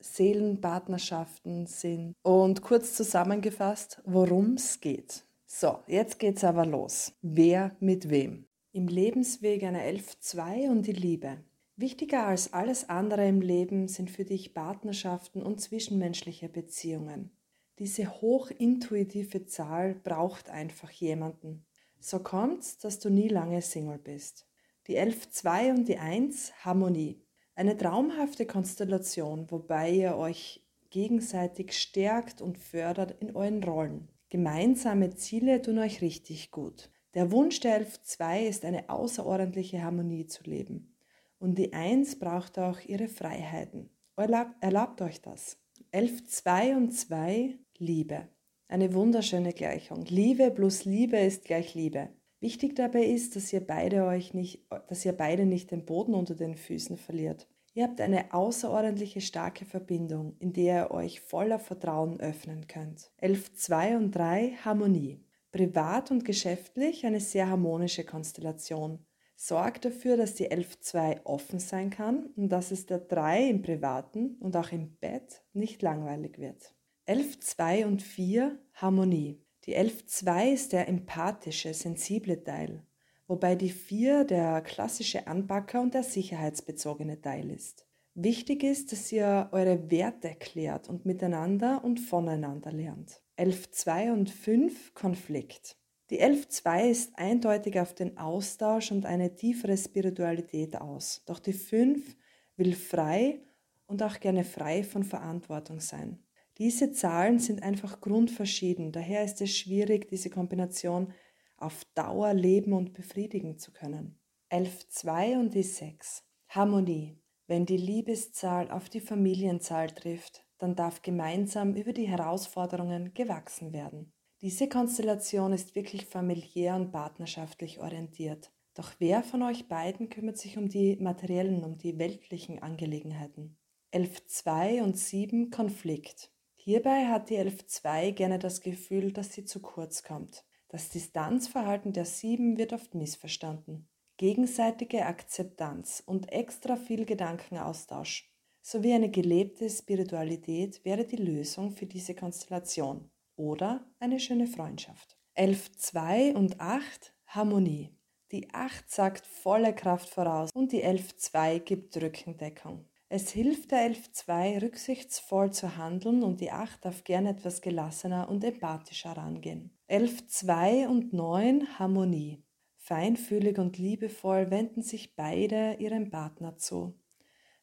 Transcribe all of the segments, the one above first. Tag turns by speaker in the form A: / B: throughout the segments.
A: Seelenpartnerschaften sind. Und kurz zusammengefasst, worum es geht. So, jetzt geht's aber los. Wer mit wem? Im Lebensweg einer 11-2 und die Liebe. Wichtiger als alles andere im Leben sind für dich Partnerschaften und zwischenmenschliche Beziehungen. Diese hochintuitive Zahl braucht einfach jemanden. So kommt's, dass du nie lange Single bist. Die 11-2 und die 1 Harmonie. Eine traumhafte Konstellation, wobei ihr euch gegenseitig stärkt und fördert in euren Rollen. Gemeinsame Ziele tun euch richtig gut. Der Wunsch der 11.2 ist eine außerordentliche Harmonie zu leben. Und die 1 braucht auch ihre Freiheiten. Erlaubt, erlaubt euch das. 11.2 und 2 Liebe. Eine wunderschöne Gleichung. Liebe plus Liebe ist gleich Liebe. Wichtig dabei ist, dass ihr beide euch nicht, dass ihr beide nicht den Boden unter den Füßen verliert. Ihr habt eine außerordentliche starke Verbindung, in der ihr euch voller Vertrauen öffnen könnt. 11, 2 und 3 Harmonie. Privat und geschäftlich eine sehr harmonische Konstellation. Sorgt dafür, dass die 11-2 offen sein kann und dass es der 3 im Privaten und auch im Bett nicht langweilig wird. 11, 2 und 4 Harmonie. Die 11.2 ist der empathische, sensible Teil, wobei die 4 der klassische Anpacker und der sicherheitsbezogene Teil ist. Wichtig ist, dass ihr eure Werte klärt und miteinander und voneinander lernt. 11.2 und 5 Konflikt. Die 11.2 ist eindeutig auf den Austausch und eine tiefere Spiritualität aus, doch die 5 will frei und auch gerne frei von Verantwortung sein. Diese Zahlen sind einfach grundverschieden, daher ist es schwierig, diese Kombination auf Dauer leben und befriedigen zu können. 11.2 und die 6. Harmonie. Wenn die Liebeszahl auf die Familienzahl trifft, dann darf gemeinsam über die Herausforderungen gewachsen werden. Diese Konstellation ist wirklich familiär und partnerschaftlich orientiert. Doch wer von euch beiden kümmert sich um die materiellen, um die weltlichen Angelegenheiten? 11.2 und 7 Konflikt. Hierbei hat die 11.2 gerne das Gefühl, dass sie zu kurz kommt. Das Distanzverhalten der 7 wird oft missverstanden. Gegenseitige Akzeptanz und extra viel Gedankenaustausch sowie eine gelebte Spiritualität wäre die Lösung für diese Konstellation oder eine schöne Freundschaft. 11.2 und 8 Harmonie. Die 8 sagt volle Kraft voraus und die 11.2 gibt Rückendeckung. Es hilft der 11.2 rücksichtsvoll zu handeln und die 8 darf gern etwas gelassener und empathischer rangehen. 11.2 und 9 Harmonie. Feinfühlig und liebevoll wenden sich beide ihrem Partner zu.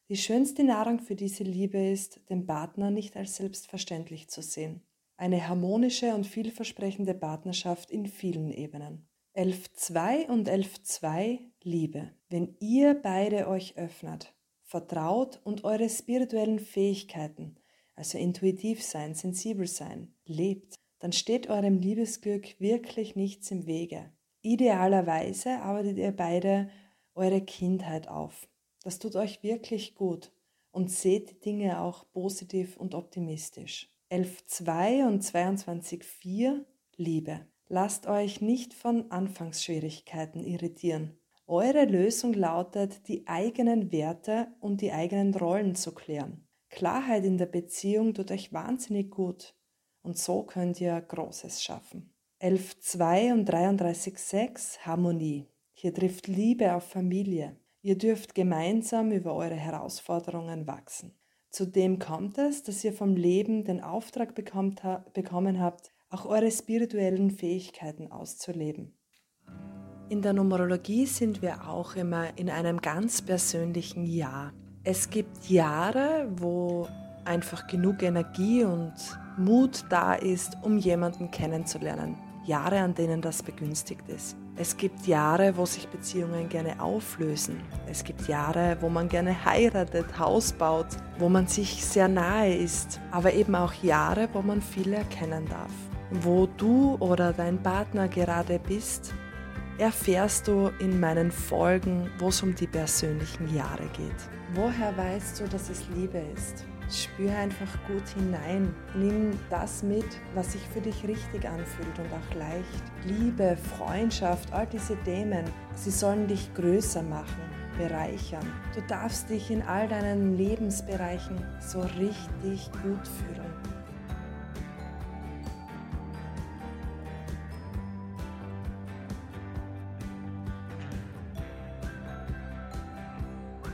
A: Die schönste Nahrung für diese Liebe ist, den Partner nicht als selbstverständlich zu sehen. Eine harmonische und vielversprechende Partnerschaft in vielen Ebenen. 11.2 und 11.2 Liebe. Wenn ihr beide euch öffnet, vertraut und eure spirituellen Fähigkeiten, also intuitiv sein, sensibel sein, lebt, dann steht eurem Liebesglück wirklich nichts im Wege. Idealerweise arbeitet ihr beide eure Kindheit auf. Das tut euch wirklich gut und seht die Dinge auch positiv und optimistisch. 11.2 und 22.4 Liebe. Lasst euch nicht von Anfangsschwierigkeiten irritieren. Eure Lösung lautet, die eigenen Werte und die eigenen Rollen zu klären. Klarheit in der Beziehung tut euch wahnsinnig gut und so könnt ihr Großes schaffen. 11.2 und 33.6 Harmonie. Hier trifft Liebe auf Familie. Ihr dürft gemeinsam über eure Herausforderungen wachsen. Zudem kommt es, dass ihr vom Leben den Auftrag bekommt, bekommen habt, auch eure spirituellen Fähigkeiten auszuleben. In der Numerologie sind wir auch immer in einem ganz persönlichen Jahr. Es gibt Jahre, wo einfach genug Energie und Mut da ist, um jemanden kennenzulernen. Jahre, an denen das begünstigt ist. Es gibt Jahre, wo sich Beziehungen gerne auflösen. Es gibt Jahre, wo man gerne heiratet, Haus baut, wo man sich sehr nahe ist. Aber eben auch Jahre, wo man viel erkennen darf. Wo du oder dein Partner gerade bist, erfährst du in meinen Folgen, wo es um die persönlichen Jahre geht. Woher weißt du, dass es Liebe ist? Spür einfach gut hinein. Nimm das mit, was sich für dich richtig anfühlt und auch leicht. Liebe, Freundschaft, all diese Themen, sie sollen dich größer machen, bereichern. Du darfst dich in all deinen Lebensbereichen so richtig gut fühlen.